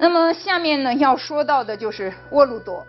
那么下面呢要说到的就是沃鲁朵。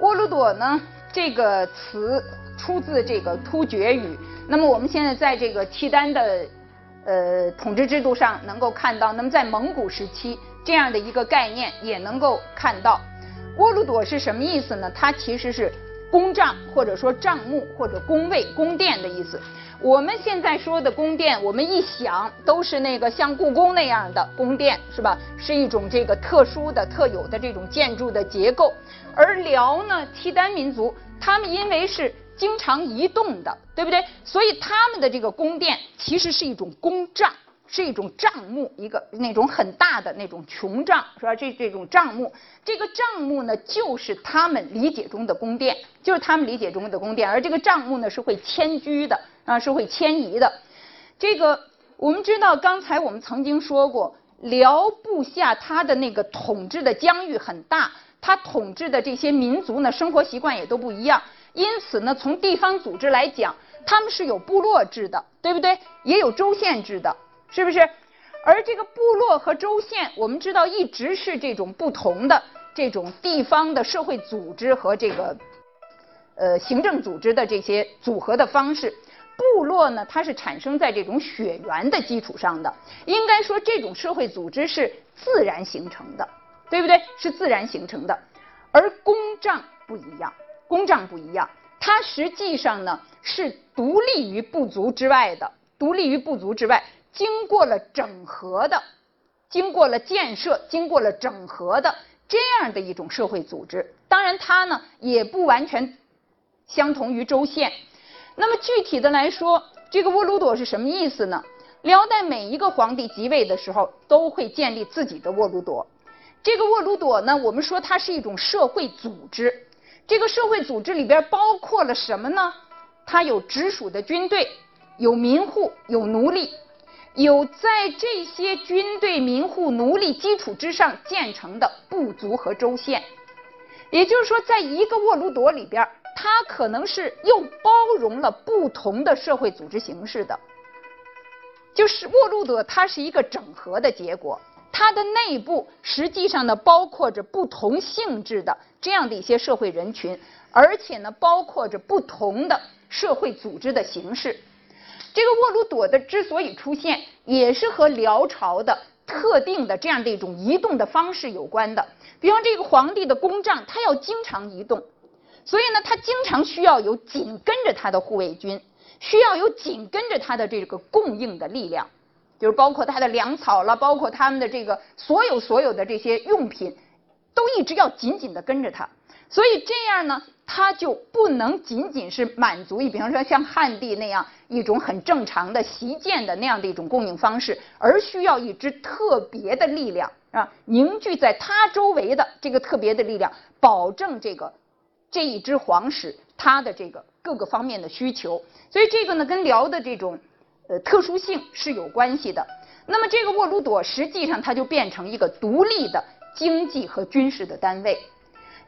沃鲁朵呢这个词出自这个突厥语。那么我们现在在这个契丹的呃统治制度上能够看到，那么在蒙古时期这样的一个概念也能够看到。沃鲁朵是什么意思呢？它其实是宫帐或者说帐幕或者宫位宫殿的意思。我们现在说的宫殿，我们一想都是那个像故宫那样的宫殿，是吧？是一种这个特殊的、特有的这种建筑的结构。而辽呢，契丹民族，他们因为是经常移动的，对不对？所以他们的这个宫殿其实是一种宫帐。是一种帐幕，一个那种很大的那种琼帐，是吧？这这种帐幕，这个帐幕呢，就是他们理解中的宫殿，就是他们理解中的宫殿。而这个帐幕呢，是会迁居的啊，是会迁移的。这个我们知道，刚才我们曾经说过，辽部下他的那个统治的疆域很大，他统治的这些民族呢，生活习惯也都不一样，因此呢，从地方组织来讲，他们是有部落制的，对不对？也有州县制的。是不是？而这个部落和州县，我们知道一直是这种不同的这种地方的社会组织和这个呃行政组织的这些组合的方式。部落呢，它是产生在这种血缘的基础上的，应该说这种社会组织是自然形成的，对不对？是自然形成的。而公帐不一样，公帐不一样，它实际上呢是独立于部族之外的，独立于部族之外。经过了整合的，经过了建设，经过了整合的这样的一种社会组织，当然它呢也不完全相同于州县。那么具体的来说，这个沃鲁朵是什么意思呢？辽代每一个皇帝即位的时候都会建立自己的沃鲁朵。这个沃鲁朵呢，我们说它是一种社会组织。这个社会组织里边包括了什么呢？它有直属的军队，有民户，有奴隶。有在这些军队、民户、奴隶基础之上建成的部族和州县，也就是说，在一个沃鲁朵里边，它可能是又包容了不同的社会组织形式的。就是沃鲁朵，它是一个整合的结果，它的内部实际上呢，包括着不同性质的这样的一些社会人群，而且呢，包括着不同的社会组织的形式。这个沃鲁朵的之所以出现，也是和辽朝的特定的这样的一种移动的方式有关的。比方这个皇帝的宫帐，他要经常移动，所以呢，他经常需要有紧跟着他的护卫军，需要有紧跟着他的这个供应的力量，就是包括他的粮草了，包括他们的这个所有所有的这些用品，都一直要紧紧的跟着他。所以这样呢，他就不能仅仅是满足于，比方说像汉地那样一种很正常的习建的那样的一种供应方式，而需要一支特别的力量啊，凝聚在他周围的这个特别的力量，保证这个这一支皇室它的这个各个方面的需求。所以这个呢，跟辽的这种呃特殊性是有关系的。那么这个沃鲁朵实际上它就变成一个独立的经济和军事的单位。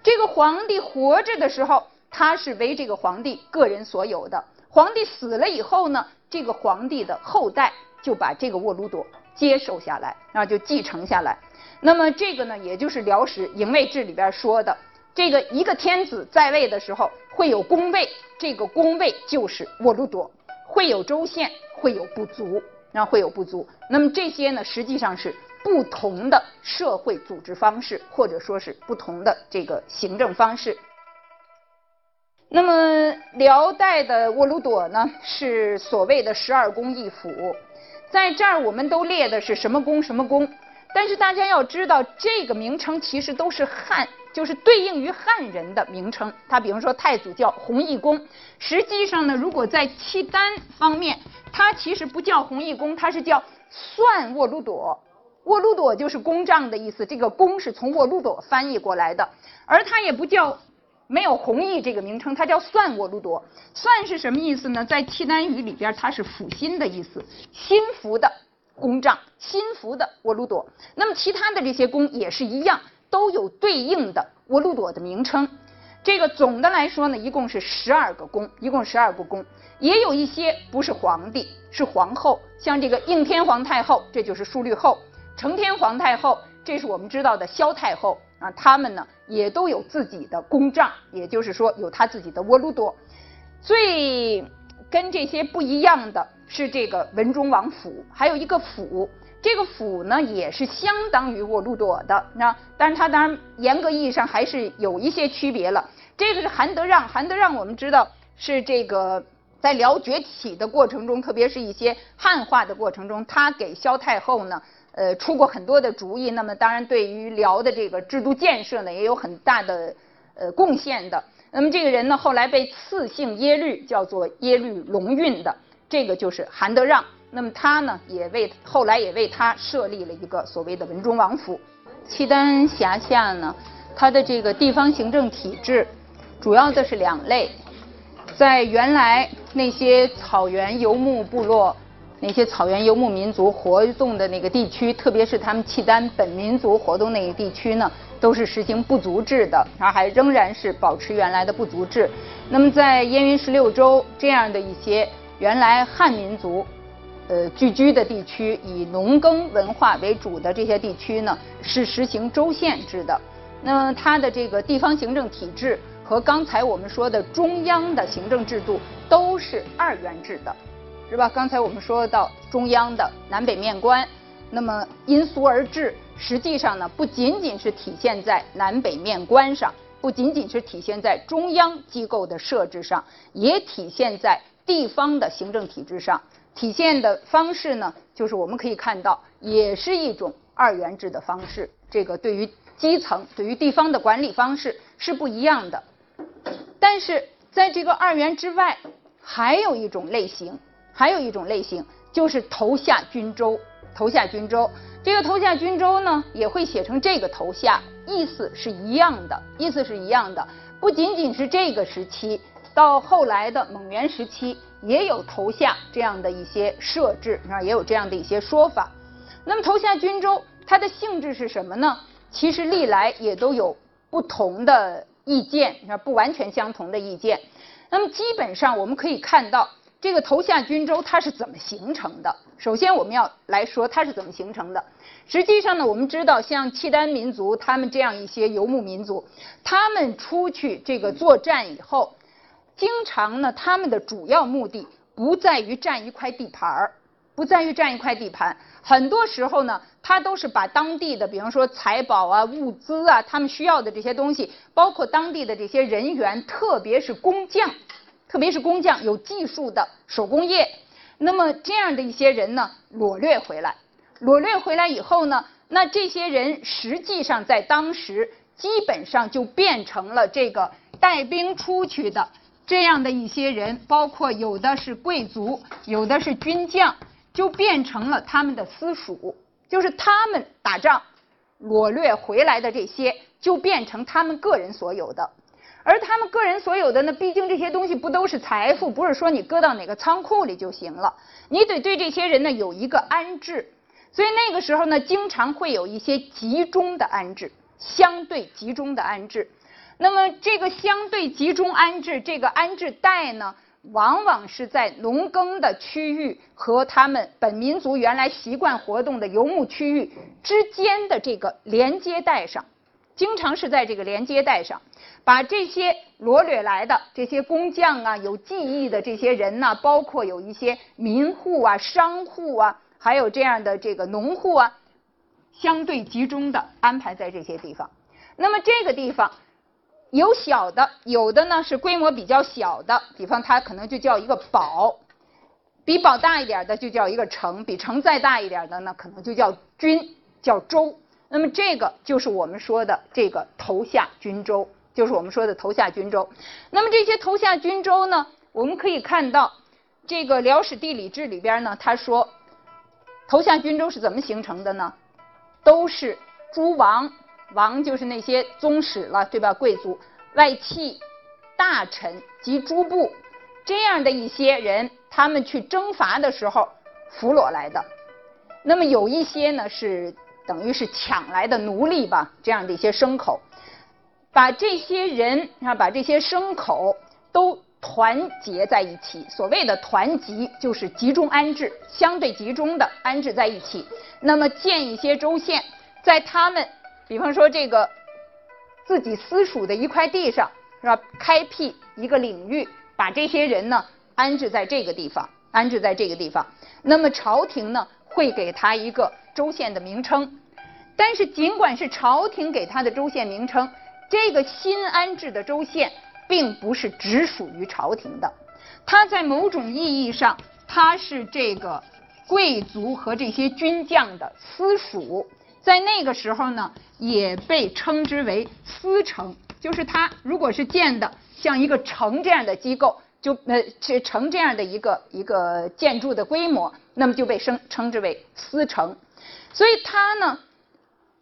这个皇帝活着的时候，他是为这个皇帝个人所有的。皇帝死了以后呢，这个皇帝的后代就把这个沃鲁朵接受下来，啊，就继承下来。那么这个呢，也就是辽史营卫志里边说的，这个一个天子在位的时候会有宫位，这个宫位就是沃鲁朵，会有州县，会有部族，然后会有部族。那么这些呢，实际上是。不同的社会组织方式，或者说是不同的这个行政方式。那么辽代的沃鲁朵呢，是所谓的十二宫一府，在这儿我们都列的是什么宫什么宫，但是大家要知道，这个名称其实都是汉，就是对应于汉人的名称。他比方说太祖叫弘义宫，实际上呢，如果在契丹方面，它其实不叫弘义宫，它是叫算沃鲁朵。沃鲁朵就是公帐的意思，这个公是从沃鲁朵翻译过来的，而它也不叫没有弘毅这个名称，它叫算沃鲁朵。算是什么意思呢？在契丹语里边，它是抚心的意思，心服的公帐，心服的沃鲁朵。那么其他的这些宫也是一样，都有对应的沃鲁朵的名称。这个总的来说呢，一共是十二个宫，一共十二个宫，也有一些不是皇帝，是皇后，像这个应天皇太后，这就是淑律后。承天皇太后，这是我们知道的萧太后啊，他们呢也都有自己的宫帐，也就是说有他自己的窝鲁多。最跟这些不一样的是这个文忠王府，还有一个府，这个府呢也是相当于沃鲁朵的，那但是它当然严格意义上还是有一些区别了。这个是韩德让，韩德让我们知道是这个在辽崛起的过程中，特别是一些汉化的过程中，他给萧太后呢，呃，出过很多的主意。那么当然对于辽的这个制度建设呢，也有很大的呃贡献的。那么这个人呢，后来被赐姓耶律，叫做耶律隆运的，这个就是韩德让。那么他呢，也为后来也为他设立了一个所谓的文忠王府。契丹辖下呢，它的这个地方行政体制，主要的是两类，在原来那些草原游牧部落、那些草原游牧民族活动的那个地区，特别是他们契丹本民族活动那个地区呢。都是实行部族制的，然后还仍然是保持原来的部族制。那么在燕云十六州这样的一些原来汉民族呃聚居的地区，以农耕文化为主的这些地区呢，是实行州县制的。那么它的这个地方行政体制和刚才我们说的中央的行政制度都是二元制的，是吧？刚才我们说到中央的南北面官，那么因俗而治。实际上呢，不仅仅是体现在南北面官上，不仅仅是体现在中央机构的设置上，也体现在地方的行政体制上。体现的方式呢，就是我们可以看到，也是一种二元制的方式。这个对于基层、对于地方的管理方式是不一样的。但是在这个二元之外，还有一种类型，还有一种类型就是头下军州。头下军州。这个头下军州呢，也会写成这个头下，意思是一样的，意思是一样的。不仅仅是这个时期，到后来的蒙元时期，也有头下这样的一些设置啊，也有这样的一些说法。那么头下军州它的性质是什么呢？其实历来也都有不同的意见，啊，不完全相同的意见。那么基本上我们可以看到。这个头下军州它是怎么形成的？首先我们要来说它是怎么形成的。实际上呢，我们知道像契丹民族他们这样一些游牧民族，他们出去这个作战以后，经常呢他们的主要目的不在于占一块地盘儿，不在于占一块地盘，很多时候呢，他都是把当地的，比方说财宝啊、物资啊，他们需要的这些东西，包括当地的这些人员，特别是工匠。特别是工匠有技术的手工业，那么这样的一些人呢，掳掠回来，掳掠回来以后呢，那这些人实际上在当时基本上就变成了这个带兵出去的。这样的一些人，包括有的是贵族，有的是军将，就变成了他们的私属，就是他们打仗掳掠回来的这些，就变成他们个人所有的。而他们个人所有的呢，毕竟这些东西不都是财富，不是说你搁到哪个仓库里就行了，你得对这些人呢有一个安置。所以那个时候呢，经常会有一些集中的安置，相对集中的安置。那么这个相对集中安置，这个安置带呢，往往是在农耕的区域和他们本民族原来习惯活动的游牧区域之间的这个连接带上，经常是在这个连接带上。把这些罗掠来的这些工匠啊，有技艺的这些人呢，包括有一些民户啊、商户啊，还有这样的这个农户啊，相对集中的安排在这些地方。那么这个地方有小的，有的呢是规模比较小的，比方它可能就叫一个堡，比堡大一点的就叫一个城，比城再大一点的呢，可能就叫军，叫州。那么这个就是我们说的这个头下军州。就是我们说的头下军州。那么这些头下军州呢，我们可以看到，这个《辽史地理志》里边呢，他说，头下军州是怎么形成的呢？都是诸王，王就是那些宗室了，对吧？贵族、外戚、大臣及诸部这样的一些人，他们去征伐的时候俘虏来的。那么有一些呢，是等于是抢来的奴隶吧，这样的一些牲口。把这些人啊，把这些牲口都团结在一起。所谓的团集，就是集中安置，相对集中的安置在一起。那么建一些州县，在他们，比方说这个自己私属的一块地上，是吧？开辟一个领域，把这些人呢安置在这个地方，安置在这个地方。那么朝廷呢会给他一个州县的名称，但是尽管是朝廷给他的州县名称，这个新安置的州县并不是只属于朝廷的，它在某种意义上，它是这个。贵族和这些军将的私属，在那个时候呢，也被称之为私城。就是它如果是建的像一个城这样的机构，就呃是成这样的一个一个建筑的规模，那么就被称称之为私城。所以它呢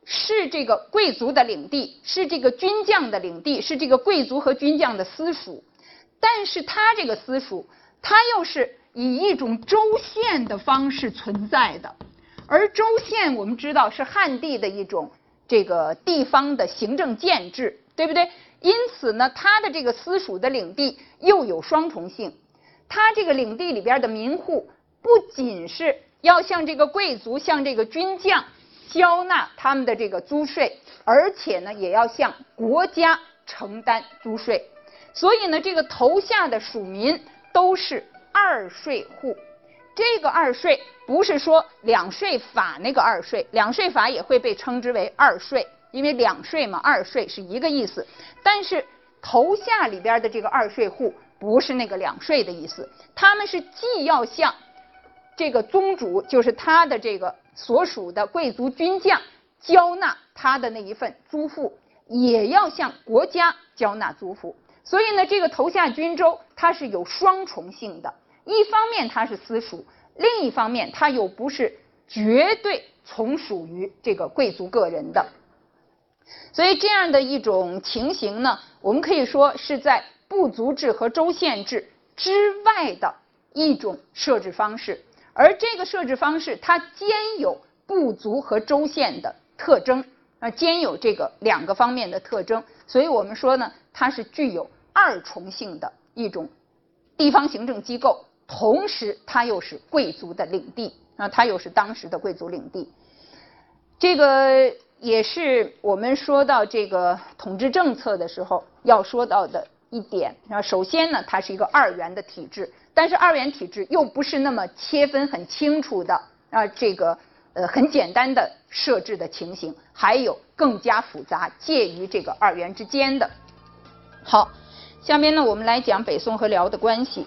是这个贵族的领地，是这个军将的领地，是这个贵族和军将的私属。但是它这个私属，它又是。以一种州县的方式存在的，而州县我们知道是汉地的一种这个地方的行政建制，对不对？因此呢，它的这个私属的领地又有双重性。它这个领地里边的民户不仅是要向这个贵族、向这个军将交纳他们的这个租税，而且呢，也要向国家承担租税。所以呢，这个头下的属民都是。二税户，这个二税不是说两税法那个二税，两税法也会被称之为二税，因为两税嘛，二税是一个意思。但是头下里边的这个二税户不是那个两税的意思，他们是既要向这个宗主，就是他的这个所属的贵族军将交纳他的那一份租赋，也要向国家交纳租赋。所以呢，这个头下军州它是有双重性的。一方面它是私属，另一方面它又不是绝对从属于这个贵族个人的，所以这样的一种情形呢，我们可以说是在部族制和州县制之外的一种设置方式，而这个设置方式它兼有部族和州县的特征，啊，兼有这个两个方面的特征，所以我们说呢，它是具有二重性的一种地方行政机构。同时，它又是贵族的领地啊，它又是当时的贵族领地。这个也是我们说到这个统治政策的时候要说到的一点啊。首先呢，它是一个二元的体制，但是二元体制又不是那么切分很清楚的啊，这个呃很简单的设置的情形，还有更加复杂介于这个二元之间的。好，下面呢，我们来讲北宋和辽的关系。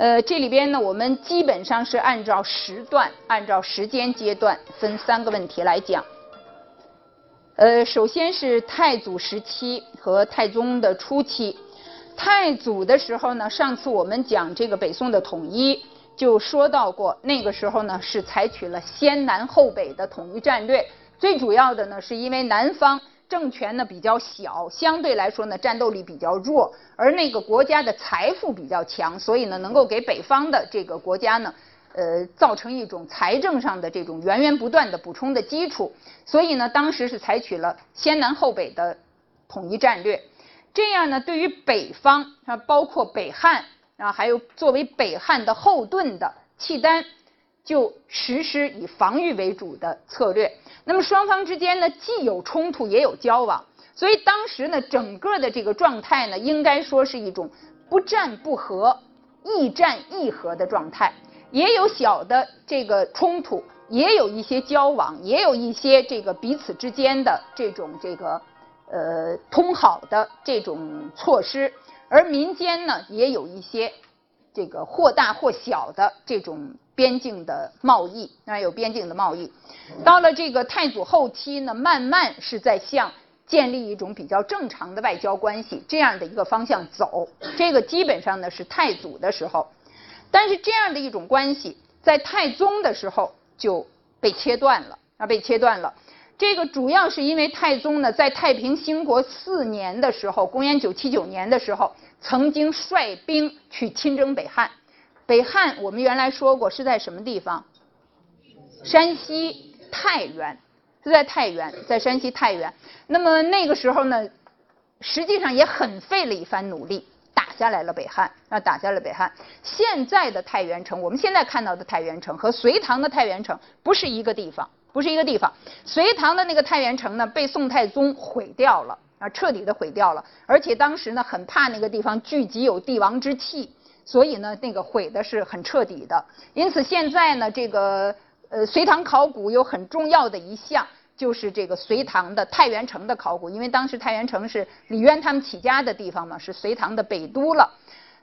呃，这里边呢，我们基本上是按照时段、按照时间阶段分三个问题来讲。呃，首先是太祖时期和太宗的初期。太祖的时候呢，上次我们讲这个北宋的统一，就说到过，那个时候呢是采取了先南后北的统一战略，最主要的呢是因为南方。政权呢比较小，相对来说呢战斗力比较弱，而那个国家的财富比较强，所以呢能够给北方的这个国家呢，呃造成一种财政上的这种源源不断的补充的基础。所以呢当时是采取了先南后北的统一战略，这样呢对于北方啊包括北汉啊还有作为北汉的后盾的契丹。就实施以防御为主的策略。那么双方之间呢，既有冲突也有交往，所以当时呢，整个的这个状态呢，应该说是一种不战不和、亦战亦和的状态。也有小的这个冲突，也有一些交往，也有一些这个彼此之间的这种这个呃通好的这种措施，而民间呢，也有一些这个或大或小的这种。边境的贸易啊，有边境的贸易。到了这个太祖后期呢，慢慢是在向建立一种比较正常的外交关系这样的一个方向走。这个基本上呢是太祖的时候，但是这样的一种关系在太宗的时候就被切断了啊，被切断了。这个主要是因为太宗呢在太平兴国四年的时候，公元九七九年的时候，曾经率兵去亲征北汉。北汉，我们原来说过是在什么地方？山西太原，是在太原，在山西太原。那么那个时候呢，实际上也很费了一番努力，打下来了北汉，啊，打下了北汉。现在的太原城，我们现在看到的太原城和隋唐的太原城不是一个地方，不是一个地方。隋唐的那个太原城呢，被宋太宗毁掉了，啊，彻底的毁掉了。而且当时呢，很怕那个地方聚集有帝王之气，所以呢，那个毁的是很彻底的。因此现在呢，这个呃，隋唐考古有很重要的一项。就是这个隋唐的太原城的考古，因为当时太原城是李渊他们起家的地方嘛，是隋唐的北都了。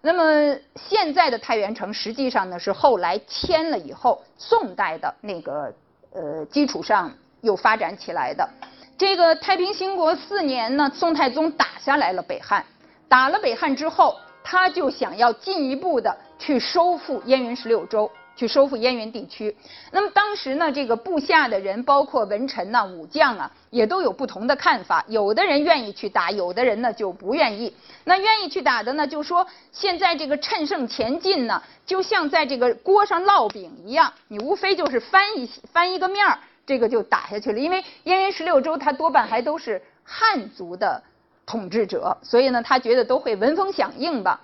那么现在的太原城实际上呢是后来迁了以后，宋代的那个呃基础上又发展起来的。这个太平兴国四年呢，宋太宗打下来了北汉，打了北汉之后，他就想要进一步的去收复燕云十六州。去收复燕云地区，那么当时呢，这个部下的人，包括文臣呐、武将啊，也都有不同的看法。有的人愿意去打，有的人呢就不愿意。那愿意去打的呢，就说现在这个趁胜前进呢，就像在这个锅上烙饼一样，你无非就是翻一翻一个面儿，这个就打下去了。因为燕云十六州，它多半还都是汉族的统治者，所以呢，他觉得都会闻风响应吧。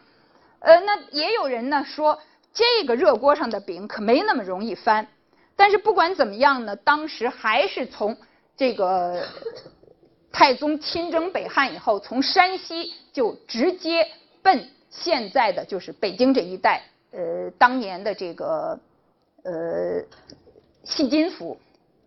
呃，那也有人呢说。这个热锅上的饼可没那么容易翻，但是不管怎么样呢，当时还是从这个 太宗亲征北汉以后，从山西就直接奔现在的就是北京这一带，呃，当年的这个呃细津府，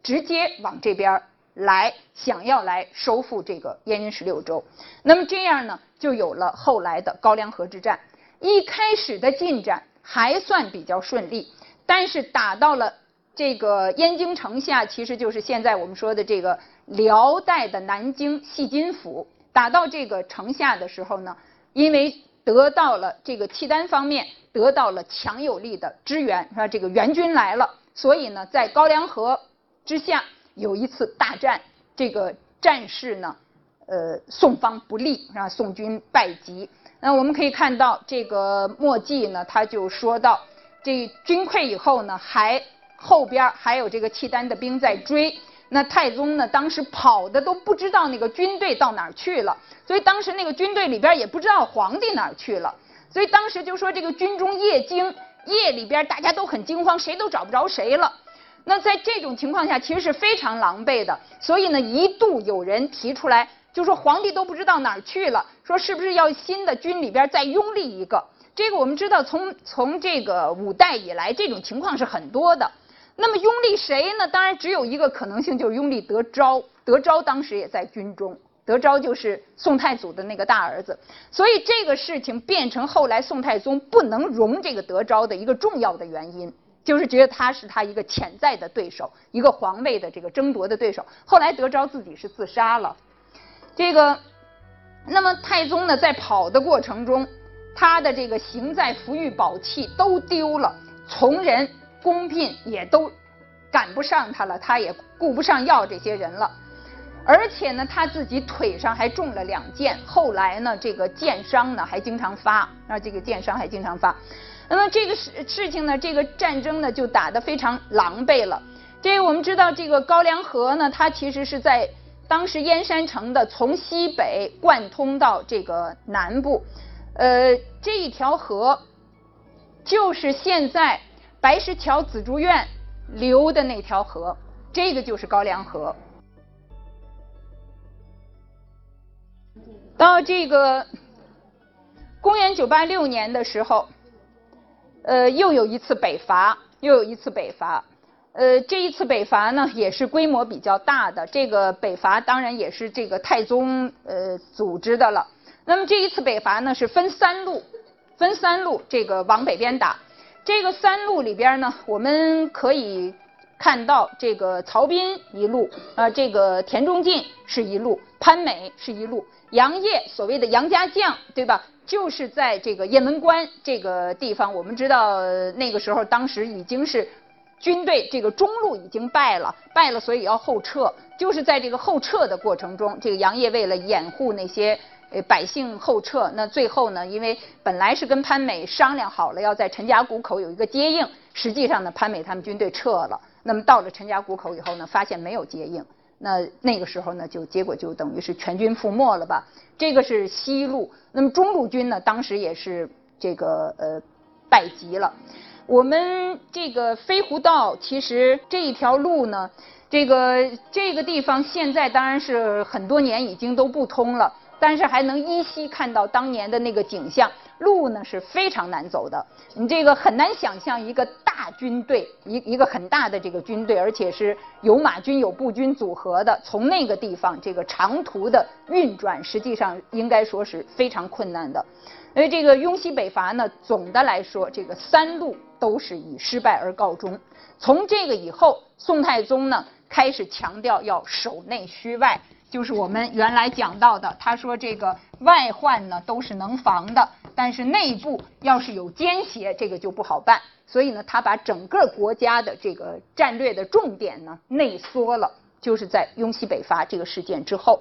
直接往这边来，想要来收复这个燕云十六州。那么这样呢，就有了后来的高梁河之战。一开始的进展。还算比较顺利，但是打到了这个燕京城下，其实就是现在我们说的这个辽代的南京细津府。打到这个城下的时候呢，因为得到了这个契丹方面得到了强有力的支援，是吧？这个援军来了，所以呢，在高梁河之下有一次大战，这个战事呢，呃，宋方不利，让宋军败绩。那我们可以看到，这个墨迹呢，他就说到，这军溃以后呢，还后边还有这个契丹的兵在追。那太宗呢，当时跑的都不知道那个军队到哪儿去了，所以当时那个军队里边也不知道皇帝哪儿去了，所以当时就说这个军中夜惊，夜里边大家都很惊慌，谁都找不着谁了。那在这种情况下，其实是非常狼狈的。所以呢，一度有人提出来。就说皇帝都不知道哪儿去了，说是不是要新的军里边再拥立一个？这个我们知道，从从这个五代以来，这种情况是很多的。那么拥立谁呢？当然只有一个可能性，就是拥立德昭。德昭当时也在军中，德昭就是宋太祖的那个大儿子。所以这个事情变成后来宋太宗不能容这个德昭的一个重要的原因，就是觉得他是他一个潜在的对手，一个皇位的这个争夺的对手。后来德昭自己是自杀了。这个，那么太宗呢，在跑的过程中，他的这个行在服御宝器都丢了，从人宫嫔也都赶不上他了，他也顾不上要这些人了。而且呢，他自己腿上还中了两箭，后来呢，这个箭伤呢还经常发，啊，这个箭伤还经常发。那么这个事事情呢，这个战争呢就打得非常狼狈了。这个我们知道，这个高梁河呢，它其实是在。当时燕山城的从西北贯通到这个南部，呃，这一条河就是现在白石桥紫竹院流的那条河，这个就是高梁河。到这个公元九八六年的时候，呃，又有一次北伐，又有一次北伐。呃，这一次北伐呢，也是规模比较大的。这个北伐当然也是这个太宗呃组织的了。那么这一次北伐呢，是分三路，分三路这个往北边打。这个三路里边呢，我们可以看到这个曹彬一路，啊，这个田中进是一路，潘美是一路，杨业所谓的杨家将，对吧？就是在这个雁门关这个地方，我们知道那个时候当时已经是。军队这个中路已经败了，败了，所以要后撤。就是在这个后撤的过程中，这个杨业为了掩护那些呃百姓后撤，那最后呢，因为本来是跟潘美商量好了要在陈家谷口有一个接应，实际上呢，潘美他们军队撤了。那么到了陈家谷口以后呢，发现没有接应，那那个时候呢，就结果就等于是全军覆没了吧。这个是西路，那么中路军呢，当时也是这个呃败极了。我们这个飞狐道，其实这一条路呢，这个这个地方现在当然是很多年已经都不通了，但是还能依稀看到当年的那个景象。路呢是非常难走的，你这个很难想象一个大军队，一一个很大的这个军队，而且是有马军有步军组合的，从那个地方这个长途的运转，实际上应该说是非常困难的。所以这个雍西北伐呢，总的来说，这个三路都是以失败而告终。从这个以后，宋太宗呢开始强调要守内虚外，就是我们原来讲到的，他说这个外患呢都是能防的，但是内部要是有奸邪，这个就不好办。所以呢，他把整个国家的这个战略的重点呢内缩了，就是在雍西北伐这个事件之后。